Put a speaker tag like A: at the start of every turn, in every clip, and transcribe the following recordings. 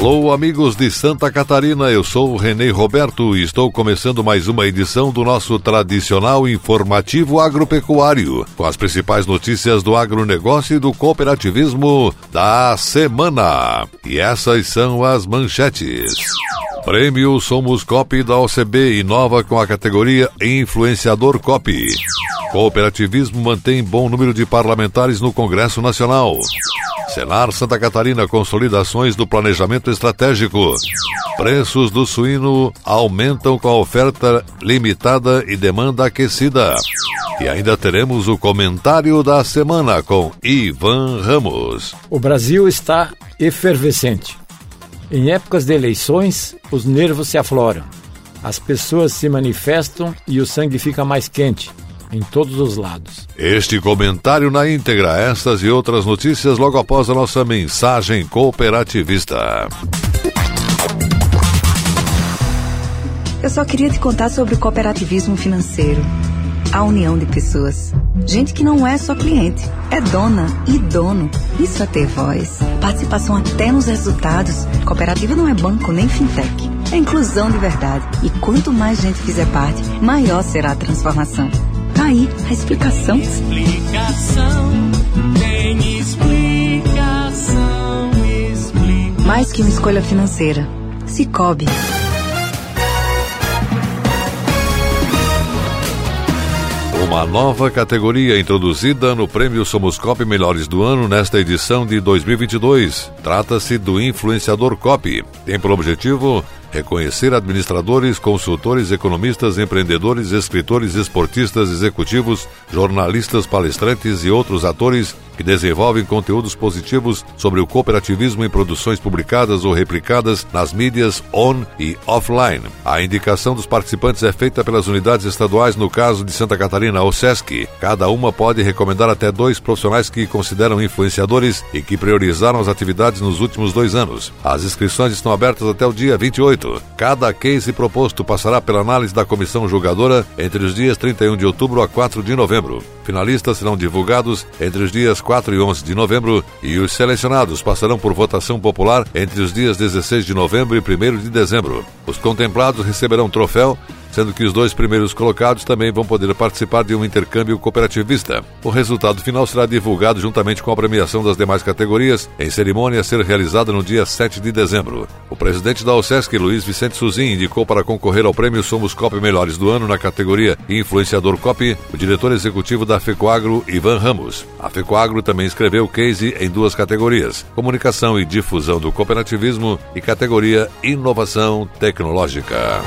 A: Alô, amigos de Santa Catarina, eu sou o Renê Roberto e estou começando mais uma edição do nosso tradicional informativo agropecuário, com as principais notícias do agronegócio e do cooperativismo da semana. E essas são as manchetes. Prêmio Somos Cop da OCB inova com a categoria Influenciador Cop. Cooperativismo mantém bom número de parlamentares no Congresso Nacional. Senar Santa Catarina consolidações do planejamento estratégico. Preços do suíno aumentam com a oferta limitada e demanda aquecida. E ainda teremos o comentário da semana com Ivan Ramos.
B: O Brasil está efervescente. Em épocas de eleições, os nervos se afloram. As pessoas se manifestam e o sangue fica mais quente em todos os lados.
A: Este comentário na íntegra, estas e outras notícias logo após a nossa mensagem cooperativista.
C: Eu só queria te contar sobre o cooperativismo financeiro. A união de pessoas. Gente que não é só cliente, é dona e dono. Isso é ter voz. Participação até nos resultados. Cooperativa não é banco nem fintech. É inclusão de verdade. E quanto mais gente fizer parte, maior será a transformação. Tá aí a explicação.
D: Explicação, tem explicação, explicação.
C: Mais que uma escolha financeira. Cicobi.
A: Uma nova categoria introduzida no Prêmio Somos Cop Melhores do Ano nesta edição de 2022. Trata-se do Influenciador Cop. Tem por objetivo reconhecer administradores, consultores, economistas, empreendedores, escritores, esportistas, executivos, jornalistas, palestrantes e outros atores que desenvolvem conteúdos positivos sobre o cooperativismo em produções publicadas ou replicadas nas mídias on e offline. A indicação dos participantes é feita pelas unidades estaduais no caso de Santa Catarina ou SESC. Cada uma pode recomendar até dois profissionais que consideram influenciadores e que priorizaram as atividades nos últimos dois anos. As inscrições estão abertas até o dia 28. Cada case proposto passará pela análise da comissão julgadora entre os dias 31 de outubro a 4 de novembro. Finalistas serão divulgados entre os dias 4 e 11 de novembro e os selecionados passarão por votação popular entre os dias 16 de novembro e 1 de dezembro. Os contemplados receberão troféu sendo que os dois primeiros colocados também vão poder participar de um intercâmbio cooperativista. O resultado final será divulgado juntamente com a premiação das demais categorias, em cerimônia a ser realizada no dia 7 de dezembro. O presidente da OSESC, Luiz Vicente Suzin, indicou para concorrer ao prêmio Somos Cop Melhores do Ano na categoria Influenciador Cop o diretor executivo da FECOAGRO, Ivan Ramos. A FECOAGRO também escreveu case em duas categorias: Comunicação e Difusão do Cooperativismo e categoria Inovação Tecnológica.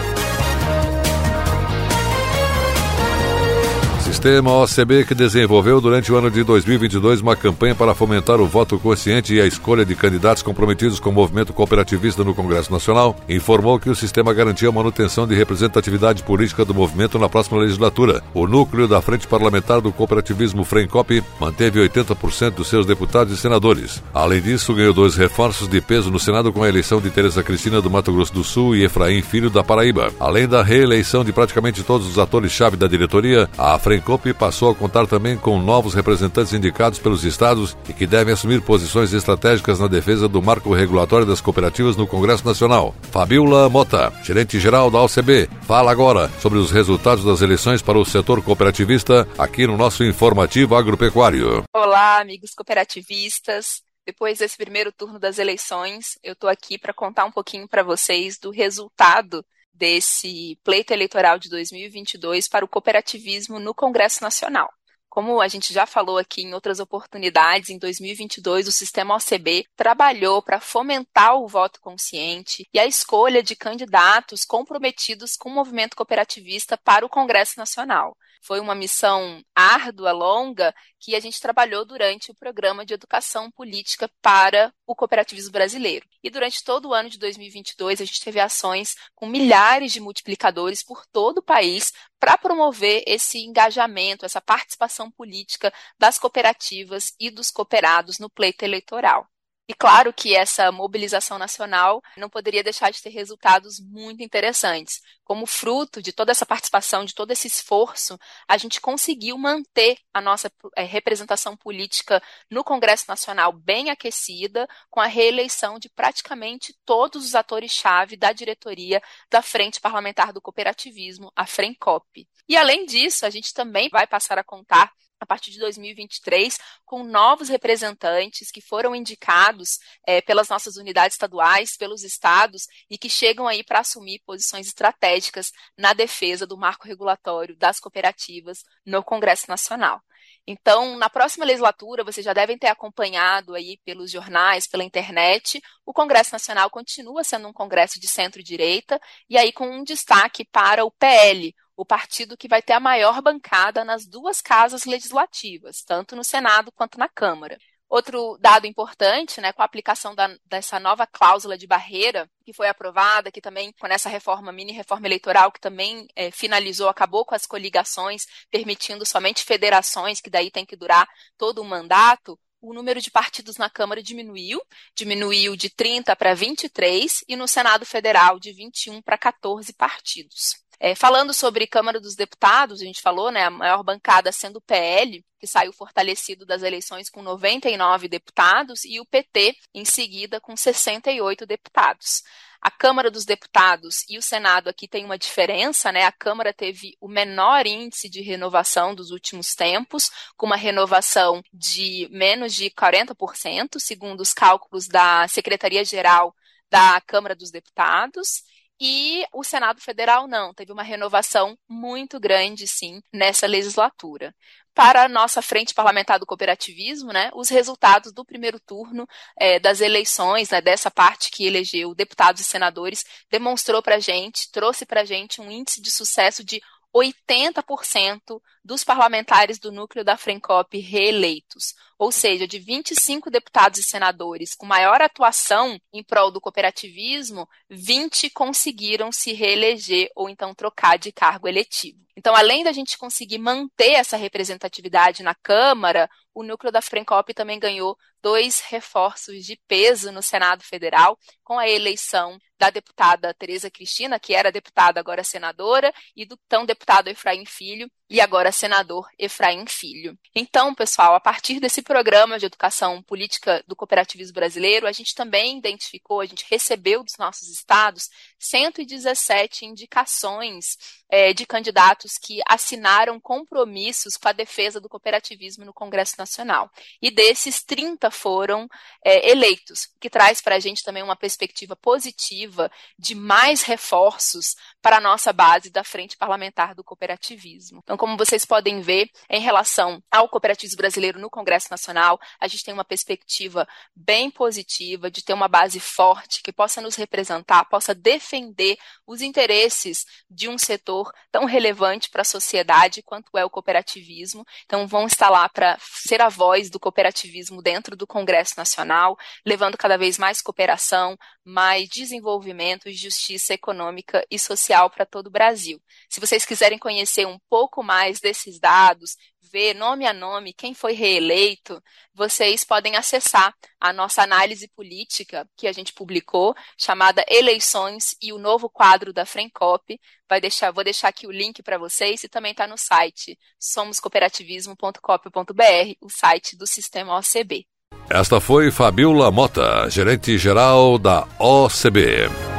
A: Sistema OCB que desenvolveu durante o ano de 2022 uma campanha para fomentar o voto consciente e a escolha de candidatos comprometidos com o movimento cooperativista no Congresso Nacional, informou que o sistema garantia a manutenção de representatividade política do movimento na próxima legislatura. O núcleo da Frente Parlamentar do Cooperativismo FRENCOP manteve 80% dos seus deputados e senadores. Além disso, ganhou dois reforços de peso no Senado com a eleição de Tereza Cristina do Mato Grosso do Sul e Efraim Filho da Paraíba. Além da reeleição de praticamente todos os atores-chave da diretoria, a FRENCOP Frencope passou a contar também com novos representantes indicados pelos estados e que devem assumir posições estratégicas na defesa do marco regulatório das cooperativas no Congresso Nacional. Fabiola Mota, gerente-geral da OCB, fala agora sobre os resultados das eleições para o setor cooperativista aqui no nosso informativo agropecuário.
E: Olá, amigos cooperativistas. Depois desse primeiro turno das eleições, eu estou aqui para contar um pouquinho para vocês do resultado desse pleito eleitoral de 2022 para o cooperativismo no Congresso Nacional. Como a gente já falou aqui em outras oportunidades, em 2022 o sistema OCB trabalhou para fomentar o voto consciente e a escolha de candidatos comprometidos com o movimento cooperativista para o Congresso Nacional. Foi uma missão árdua, longa, que a gente trabalhou durante o programa de educação política para o cooperativismo brasileiro. E durante todo o ano de 2022, a gente teve ações com milhares de multiplicadores por todo o país para promover esse engajamento, essa participação política das cooperativas e dos cooperados no pleito eleitoral. E claro que essa mobilização nacional não poderia deixar de ter resultados muito interessantes. Como fruto de toda essa participação, de todo esse esforço, a gente conseguiu manter a nossa é, representação política no Congresso Nacional bem aquecida, com a reeleição de praticamente todos os atores-chave da diretoria da Frente Parlamentar do Cooperativismo, a FRENCOP. E além disso, a gente também vai passar a contar a partir de 2023, com novos representantes que foram indicados é, pelas nossas unidades estaduais, pelos estados, e que chegam aí para assumir posições estratégicas na defesa do marco regulatório das cooperativas no Congresso Nacional. Então, na próxima legislatura, vocês já devem ter acompanhado aí pelos jornais, pela internet, o Congresso Nacional continua sendo um congresso de centro-direita, e aí com um destaque para o PL, o partido que vai ter a maior bancada nas duas casas legislativas, tanto no Senado quanto na Câmara. Outro dado importante, né, com a aplicação da, dessa nova cláusula de barreira, que foi aprovada, que também, com essa reforma, mini reforma eleitoral, que também é, finalizou, acabou com as coligações, permitindo somente federações, que daí tem que durar todo o mandato, o número de partidos na Câmara diminuiu, diminuiu de 30 para 23, e no Senado Federal de 21 para 14 partidos. É, falando sobre Câmara dos Deputados, a gente falou, né, a maior bancada sendo o PL, que saiu fortalecido das eleições com 99 deputados, e o PT, em seguida, com 68 deputados. A Câmara dos Deputados e o Senado aqui tem uma diferença, né? A Câmara teve o menor índice de renovação dos últimos tempos, com uma renovação de menos de 40%, segundo os cálculos da Secretaria-Geral da Câmara dos Deputados. E o Senado Federal não, teve uma renovação muito grande, sim, nessa legislatura. Para a nossa frente parlamentar do cooperativismo, né, os resultados do primeiro turno é, das eleições, né, dessa parte que elegeu deputados e senadores, demonstrou para a gente, trouxe para a gente um índice de sucesso de 80% dos parlamentares do núcleo da Frencop reeleitos, ou seja, de 25 deputados e senadores com maior atuação em prol do cooperativismo, 20 conseguiram se reeleger ou então trocar de cargo eletivo. Então, além da gente conseguir manter essa representatividade na Câmara, o núcleo da Frencop também ganhou dois reforços de peso no Senado Federal, com a eleição da deputada Tereza Cristina, que era deputada, agora senadora, e do tão deputado Efraim Filho, e agora senador Efraim Filho. Então, pessoal, a partir desse programa de educação política do cooperativismo brasileiro, a gente também identificou, a gente recebeu dos nossos estados 117 indicações é, de candidatos que assinaram compromissos com a defesa do cooperativismo no Congresso Nacional. E desses, 30 foram é, eleitos, o que traz para a gente também uma perspectiva positiva de mais reforços para a nossa base da Frente Parlamentar do Cooperativismo. Então, como vocês podem ver, em relação ao cooperativismo brasileiro no Congresso Nacional, a gente tem uma perspectiva bem positiva de ter uma base forte que possa nos representar, possa defender os interesses de um setor tão relevante para a sociedade quanto é o cooperativismo. Então, vão estar lá para ser a voz do cooperativismo dentro do Congresso Nacional, levando cada vez mais cooperação, mais desenvolvimento e justiça econômica e social para todo o Brasil. Se vocês quiserem conhecer um pouco mais desses dados, ver nome a nome quem foi reeleito, vocês podem acessar a nossa análise política que a gente publicou, chamada Eleições e o novo quadro da Frencop. Vai deixar, vou deixar aqui o link para vocês e também está no site somoscooperativismo.cop.br, o site do Sistema OCB.
A: Esta foi Fabiola Mota, gerente geral da OCB.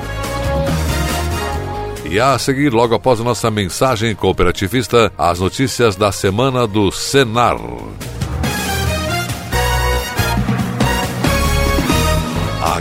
A: E a seguir, logo após nossa mensagem cooperativista, as notícias da semana do Senar.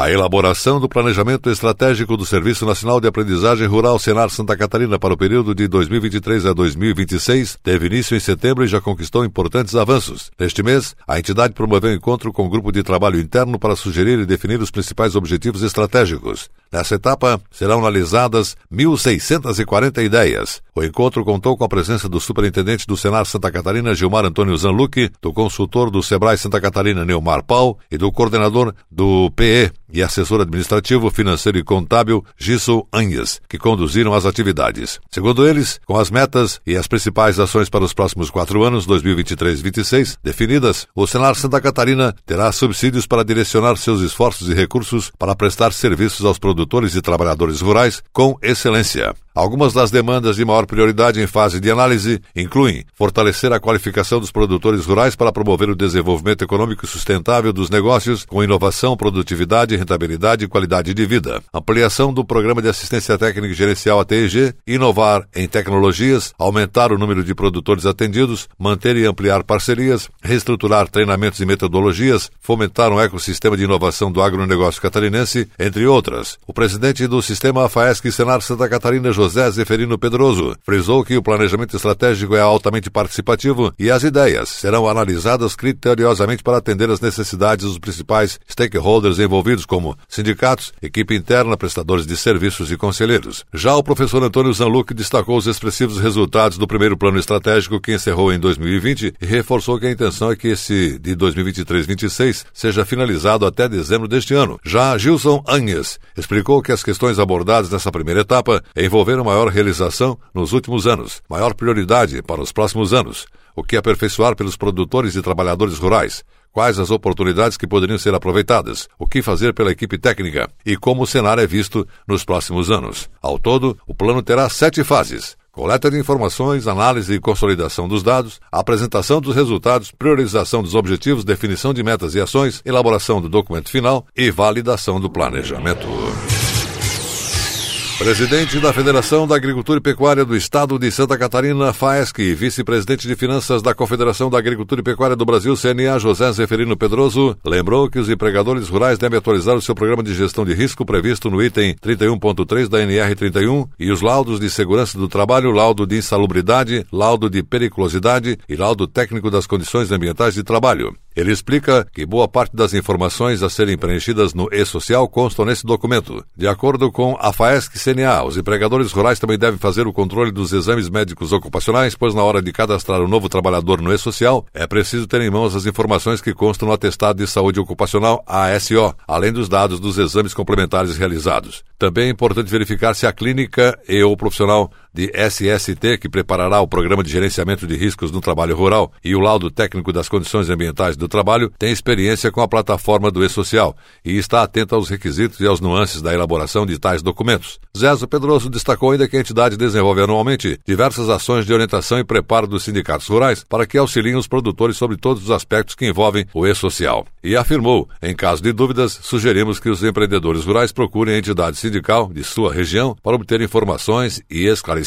A: A elaboração do planejamento estratégico do Serviço Nacional de Aprendizagem Rural Senar Santa Catarina para o período de 2023 a 2026 teve início em setembro e já conquistou importantes avanços. Neste mês, a entidade promoveu um encontro com o um grupo de trabalho interno para sugerir e definir os principais objetivos estratégicos. Nessa etapa, serão analisadas 1.640 ideias. O encontro contou com a presença do superintendente do Senar Santa Catarina, Gilmar Antônio Zanluque, do consultor do Sebrae Santa Catarina, Neumar Pau, e do coordenador do PE e assessor administrativo, financeiro e contábil, Gisso Anhes, que conduziram as atividades. Segundo eles, com as metas e as principais ações para os próximos quatro anos, 2023-26, definidas, o Senar Santa Catarina terá subsídios para direcionar seus esforços e recursos para prestar serviços aos produtores e trabalhadores rurais com excelência. Algumas das demandas de maior prioridade em fase de análise incluem fortalecer a qualificação dos produtores rurais para promover o desenvolvimento econômico sustentável dos negócios com inovação, produtividade, rentabilidade e qualidade de vida, ampliação do programa de assistência técnica e gerencial ATG, inovar em tecnologias, aumentar o número de produtores atendidos, manter e ampliar parcerias, reestruturar treinamentos e metodologias, fomentar um ecossistema de inovação do agronegócio catarinense, entre outras. O presidente do sistema AFAESC Senar Santa Catarina, José Zeferino Pedroso, frisou que o planejamento estratégico é altamente participativo e as ideias serão analisadas criteriosamente para atender às necessidades dos principais stakeholders envolvidos, como sindicatos, equipe interna, prestadores de serviços e conselheiros. Já o professor Antônio Zanluc destacou os expressivos resultados do primeiro plano estratégico que encerrou em 2020 e reforçou que a intenção é que esse de 2023-26 seja finalizado até dezembro deste ano. Já Gilson Anhes explicou que as questões abordadas nessa primeira etapa envolveram promover maior realização nos últimos anos, maior prioridade para os próximos anos, o que aperfeiçoar pelos produtores e trabalhadores rurais, quais as oportunidades que poderiam ser aproveitadas, o que fazer pela equipe técnica e como o cenário é visto nos próximos anos. Ao todo, o plano terá sete fases. Coleta de informações, análise e consolidação dos dados, apresentação dos resultados, priorização dos objetivos, definição de metas e ações, elaboração do documento final e validação do planejamento. Presidente da Federação da Agricultura e Pecuária do Estado de Santa Catarina, FAESC, e vice-presidente de Finanças da Confederação da Agricultura e Pecuária do Brasil, CNA, José Zeferino Pedroso, lembrou que os empregadores rurais devem atualizar o seu programa de gestão de risco previsto no item 31.3 da NR 31 e os laudos de segurança do trabalho, laudo de insalubridade, laudo de periculosidade e laudo técnico das condições ambientais de trabalho. Ele explica que boa parte das informações a serem preenchidas no e-social constam nesse documento. De acordo com a FAESC-CNA, os empregadores rurais também devem fazer o controle dos exames médicos ocupacionais, pois na hora de cadastrar um novo trabalhador no e-social, é preciso ter em mãos as informações que constam no atestado de saúde ocupacional ASO, além dos dados dos exames complementares realizados. Também é importante verificar se a clínica e o profissional de SST, que preparará o Programa de Gerenciamento de Riscos no Trabalho Rural, e o laudo técnico das condições ambientais do trabalho, tem experiência com a plataforma do E-Social e está atento aos requisitos e aos nuances da elaboração de tais documentos. Zezo Pedroso destacou ainda que a entidade desenvolve anualmente diversas ações de orientação e preparo dos sindicatos rurais para que auxiliem os produtores sobre todos os aspectos que envolvem o E-Social. E afirmou, em caso de dúvidas, sugerimos que os empreendedores rurais procurem a entidade sindical de sua região para obter informações e esclarecimentos.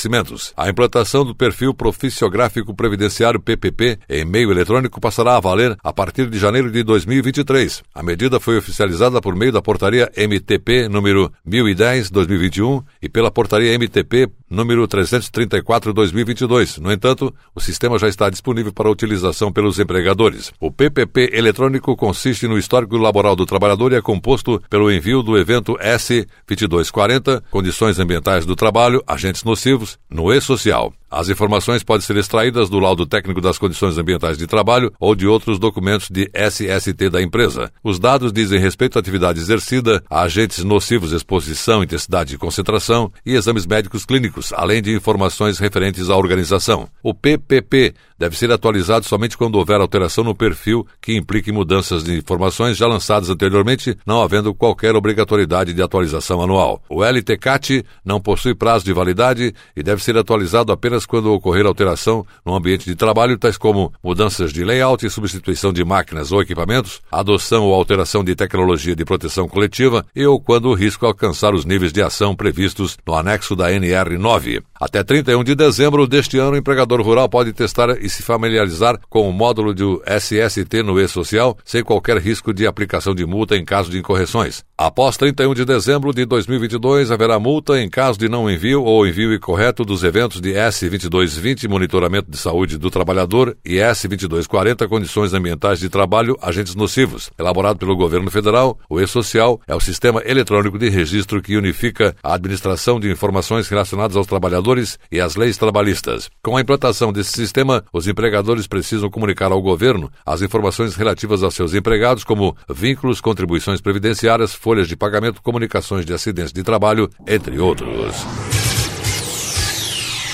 A: A implantação do perfil proficiográfico previdenciário PPP em meio eletrônico passará a valer a partir de janeiro de 2023. A medida foi oficializada por meio da portaria MTP número 1010/2021 e pela portaria MTP número 334/2022. No entanto, o sistema já está disponível para utilização pelos empregadores. O PPP eletrônico consiste no histórico laboral do trabalhador e é composto pelo envio do evento S2240, condições ambientais do trabalho, agentes nocivos, no e-social. As informações podem ser extraídas do laudo técnico das condições ambientais de trabalho ou de outros documentos de SST da empresa. Os dados dizem respeito à atividade exercida, a agentes nocivos, exposição, intensidade e concentração e exames médicos clínicos, além de informações referentes à organização. O PPP deve ser atualizado somente quando houver alteração no perfil que implique mudanças de informações já lançadas anteriormente, não havendo qualquer obrigatoriedade de atualização anual. O LTCAT não possui prazo de validade e deve ser atualizado apenas apenas quando ocorrer alteração no ambiente de trabalho, tais como mudanças de layout e substituição de máquinas ou equipamentos, adoção ou alteração de tecnologia de proteção coletiva e ou quando o risco alcançar os níveis de ação previstos no anexo da NR9. Até 31 de dezembro deste ano, o empregador rural pode testar e se familiarizar com o módulo do SST no E-Social sem qualquer risco de aplicação de multa em caso de incorreções. Após 31 de dezembro de 2022, haverá multa em caso de não envio ou envio incorreto dos eventos de S2220, Monitoramento de Saúde do Trabalhador, e S2240, Condições Ambientais de Trabalho, Agentes Nocivos. Elaborado pelo Governo Federal, o E-Social é o sistema eletrônico de registro que unifica a administração de informações relacionadas aos trabalhadores e às leis trabalhistas. Com a implantação desse sistema, os empregadores precisam comunicar ao governo as informações relativas aos seus empregados, como vínculos, contribuições previdenciárias, folhas de pagamento, comunicações de acidentes de trabalho, entre outros.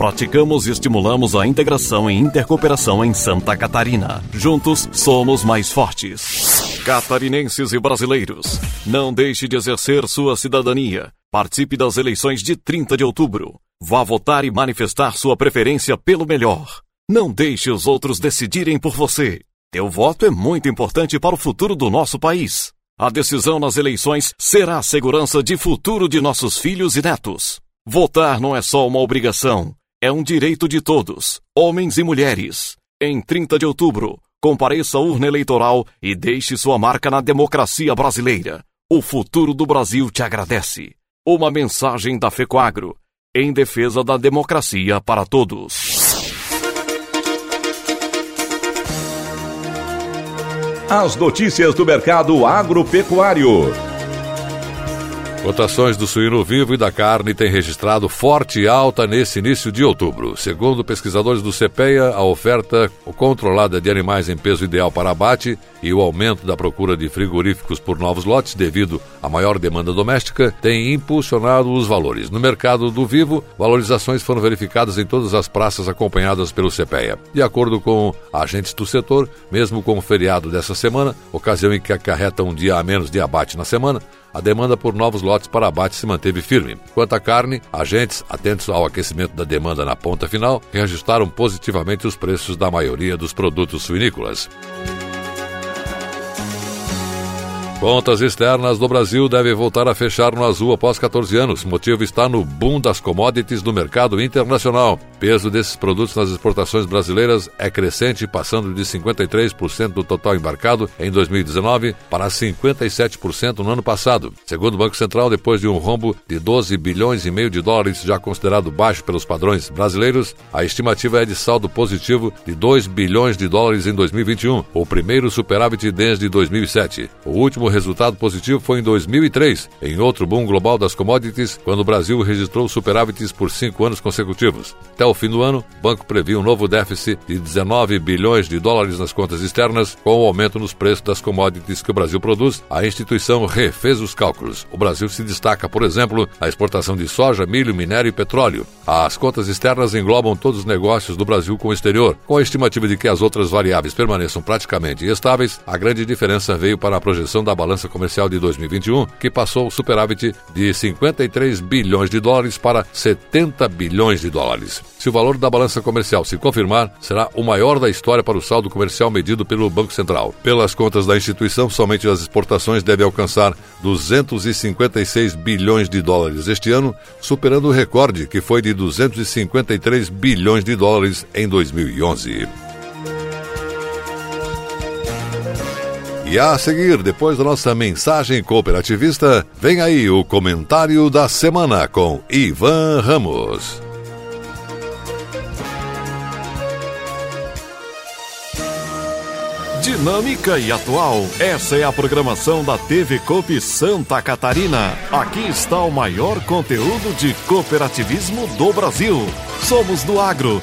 F: Praticamos e estimulamos a integração e intercooperação em Santa Catarina. Juntos somos mais fortes. Catarinenses e brasileiros, não deixe de exercer sua cidadania. Participe das eleições de 30 de outubro. Vá votar e manifestar sua preferência pelo melhor. Não deixe os outros decidirem por você. Teu voto é muito importante para o futuro do nosso país. A decisão nas eleições será a segurança de futuro de nossos filhos e netos. Votar não é só uma obrigação, é um direito de todos, homens e mulheres. Em 30 de outubro, compareça à urna eleitoral e deixe sua marca na democracia brasileira. O futuro do Brasil te agradece. Uma mensagem da FECOAGRO, em defesa da democracia para todos.
G: As notícias do mercado agropecuário.
A: Cotações do suíno vivo e da carne têm registrado forte alta nesse início de outubro. Segundo pesquisadores do CPEA, a oferta controlada de animais em peso ideal para abate e o aumento da procura de frigoríficos por novos lotes devido à maior demanda doméstica tem impulsionado os valores. No mercado do vivo, valorizações foram verificadas em todas as praças acompanhadas pelo CPEA. De acordo com agentes do setor, mesmo com o feriado dessa semana, ocasião em que acarreta um dia a menos de abate na semana, a demanda por novos lotes para abate se manteve firme. Quanto à carne, agentes, atentos ao aquecimento da demanda na ponta final, reajustaram positivamente os preços da maioria dos produtos suinícolas. Contas externas do Brasil devem voltar a fechar no azul após 14 anos. O motivo está no boom das commodities do mercado internacional. peso desses produtos nas exportações brasileiras é crescente, passando de 53% do total embarcado em 2019 para 57% no ano passado. Segundo o Banco Central, depois de um rombo de 12 bilhões e meio de dólares, já considerado baixo pelos padrões brasileiros, a estimativa é de saldo positivo de 2 bilhões de dólares em 2021, o primeiro superávit desde 2007. O último resultado positivo foi em 2003, em outro boom global das commodities, quando o Brasil registrou superávites por cinco anos consecutivos. Até o fim do ano, o banco previa um novo déficit de 19 bilhões de dólares nas contas externas, com o aumento nos preços das commodities que o Brasil produz. A instituição refez os cálculos. O Brasil se destaca, por exemplo, na exportação de soja, milho, minério e petróleo. As contas externas englobam todos os negócios do Brasil com o exterior. Com a estimativa de que as outras variáveis permaneçam praticamente estáveis, a grande diferença veio para a projeção da balança comercial de 2021, que passou o superávit de 53 bilhões de dólares para 70 bilhões de dólares. Se o valor da balança comercial se confirmar, será o maior da história para o saldo comercial medido pelo Banco Central. Pelas contas da instituição, somente as exportações devem alcançar 256 bilhões de dólares este ano, superando o recorde que foi de 253 bilhões de dólares em 2011. E a seguir, depois da nossa mensagem cooperativista, vem aí o comentário da semana com Ivan Ramos.
F: Dinâmica e atual. Essa é a programação da TV Coop Santa Catarina. Aqui está o maior conteúdo de cooperativismo do Brasil. Somos do agro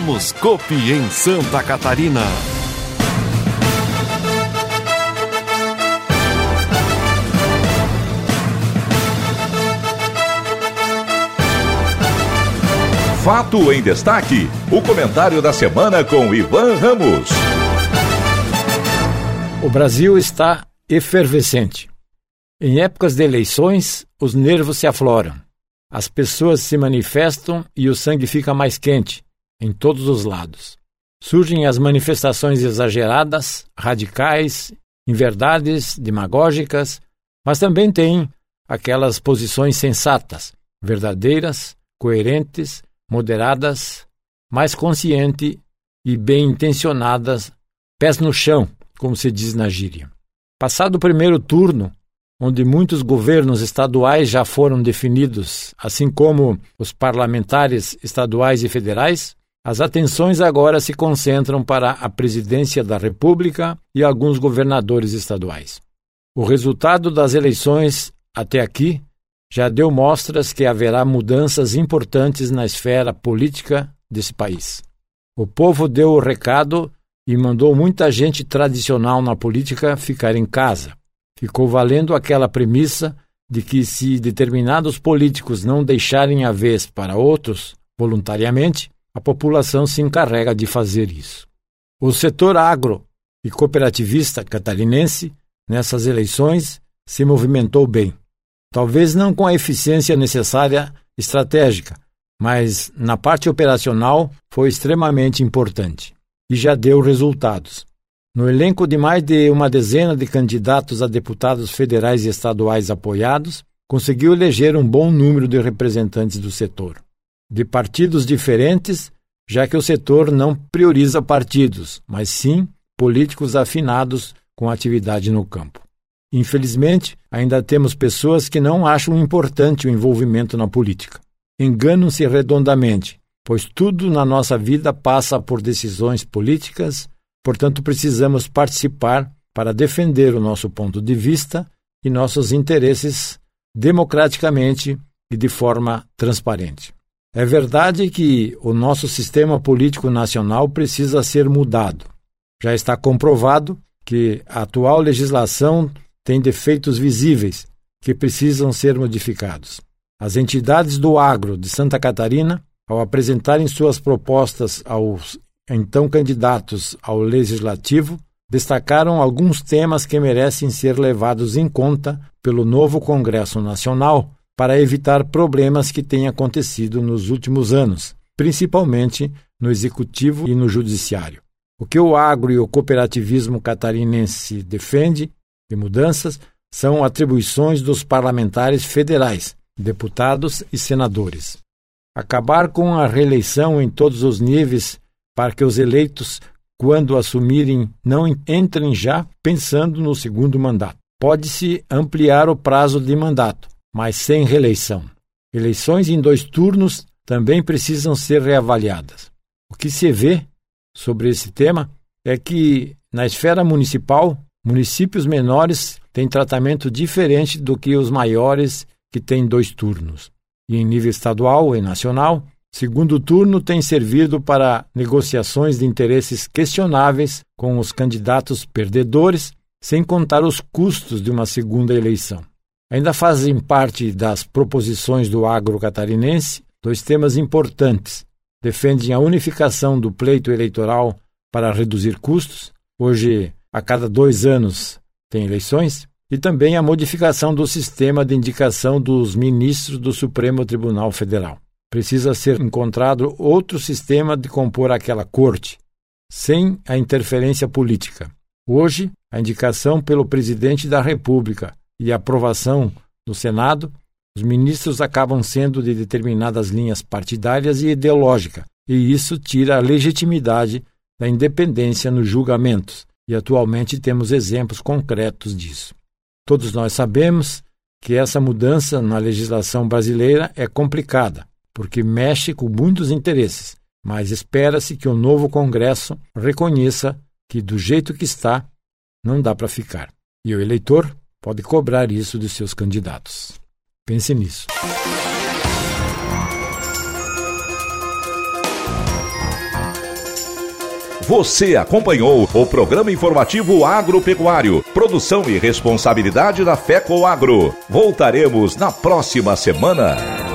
F: Somos Copi em Santa Catarina.
G: Fato em destaque. O comentário da semana com Ivan Ramos.
B: O Brasil está efervescente. Em épocas de eleições, os nervos se afloram. As pessoas se manifestam e o sangue fica mais quente em todos os lados. Surgem as manifestações exageradas, radicais, inverdades, demagógicas, mas também tem aquelas posições sensatas, verdadeiras, coerentes, moderadas, mais conscientes e bem intencionadas, pés no chão, como se diz na gíria. Passado o primeiro turno, onde muitos governos estaduais já foram definidos, assim como os parlamentares estaduais e federais, as atenções agora se concentram para a presidência da República e alguns governadores estaduais. O resultado das eleições até aqui já deu mostras que haverá mudanças importantes na esfera política desse país. O povo deu o recado e mandou muita gente tradicional na política ficar em casa. Ficou valendo aquela premissa de que, se determinados políticos não deixarem a vez para outros voluntariamente, a população se encarrega de fazer isso. O setor agro e cooperativista catarinense, nessas eleições, se movimentou bem. Talvez não com a eficiência necessária estratégica, mas na parte operacional foi extremamente importante e já deu resultados. No elenco de mais de uma dezena de candidatos a deputados federais e estaduais apoiados, conseguiu eleger um bom número de representantes do setor de partidos diferentes, já que o setor não prioriza partidos, mas sim políticos afinados com atividade no campo. Infelizmente, ainda temos pessoas que não acham importante o envolvimento na política. Enganam-se redondamente, pois tudo na nossa vida passa por decisões políticas, portanto, precisamos participar para defender o nosso ponto de vista e nossos interesses democraticamente e de forma transparente. É verdade que o nosso sistema político nacional precisa ser mudado. Já está comprovado que a atual legislação tem defeitos visíveis que precisam ser modificados. As entidades do agro de Santa Catarina, ao apresentarem suas propostas aos então candidatos ao legislativo, destacaram alguns temas que merecem ser levados em conta pelo novo Congresso Nacional para evitar problemas que têm acontecido nos últimos anos, principalmente no executivo e no judiciário. O que o agro e o cooperativismo catarinense defende de mudanças são atribuições dos parlamentares federais, deputados e senadores. Acabar com a reeleição em todos os níveis para que os eleitos, quando assumirem, não entrem já pensando no segundo mandato. Pode-se ampliar o prazo de mandato, mas sem reeleição. Eleições em dois turnos também precisam ser reavaliadas. O que se vê sobre esse tema é que, na esfera municipal, municípios menores têm tratamento diferente do que os maiores, que têm dois turnos. E em nível estadual e nacional, segundo turno tem servido para negociações de interesses questionáveis com os candidatos perdedores, sem contar os custos de uma segunda eleição. Ainda fazem parte das proposições do agro catarinense dois temas importantes. Defendem a unificação do pleito eleitoral para reduzir custos. Hoje, a cada dois anos, tem eleições. E também a modificação do sistema de indicação dos ministros do Supremo Tribunal Federal. Precisa ser encontrado outro sistema de compor aquela corte, sem a interferência política. Hoje, a indicação pelo presidente da República e aprovação do Senado, os ministros acabam sendo de determinadas linhas partidárias e ideológicas, e isso tira a legitimidade da independência nos julgamentos, e atualmente temos exemplos concretos disso. Todos nós sabemos que essa mudança na legislação brasileira é complicada, porque mexe com muitos interesses, mas espera-se que o novo Congresso reconheça que, do jeito que está, não dá para ficar. E o eleitor pode cobrar isso de seus candidatos. Pense nisso.
G: Você acompanhou o programa informativo agropecuário, produção e responsabilidade da FECO Agro. Voltaremos na próxima semana.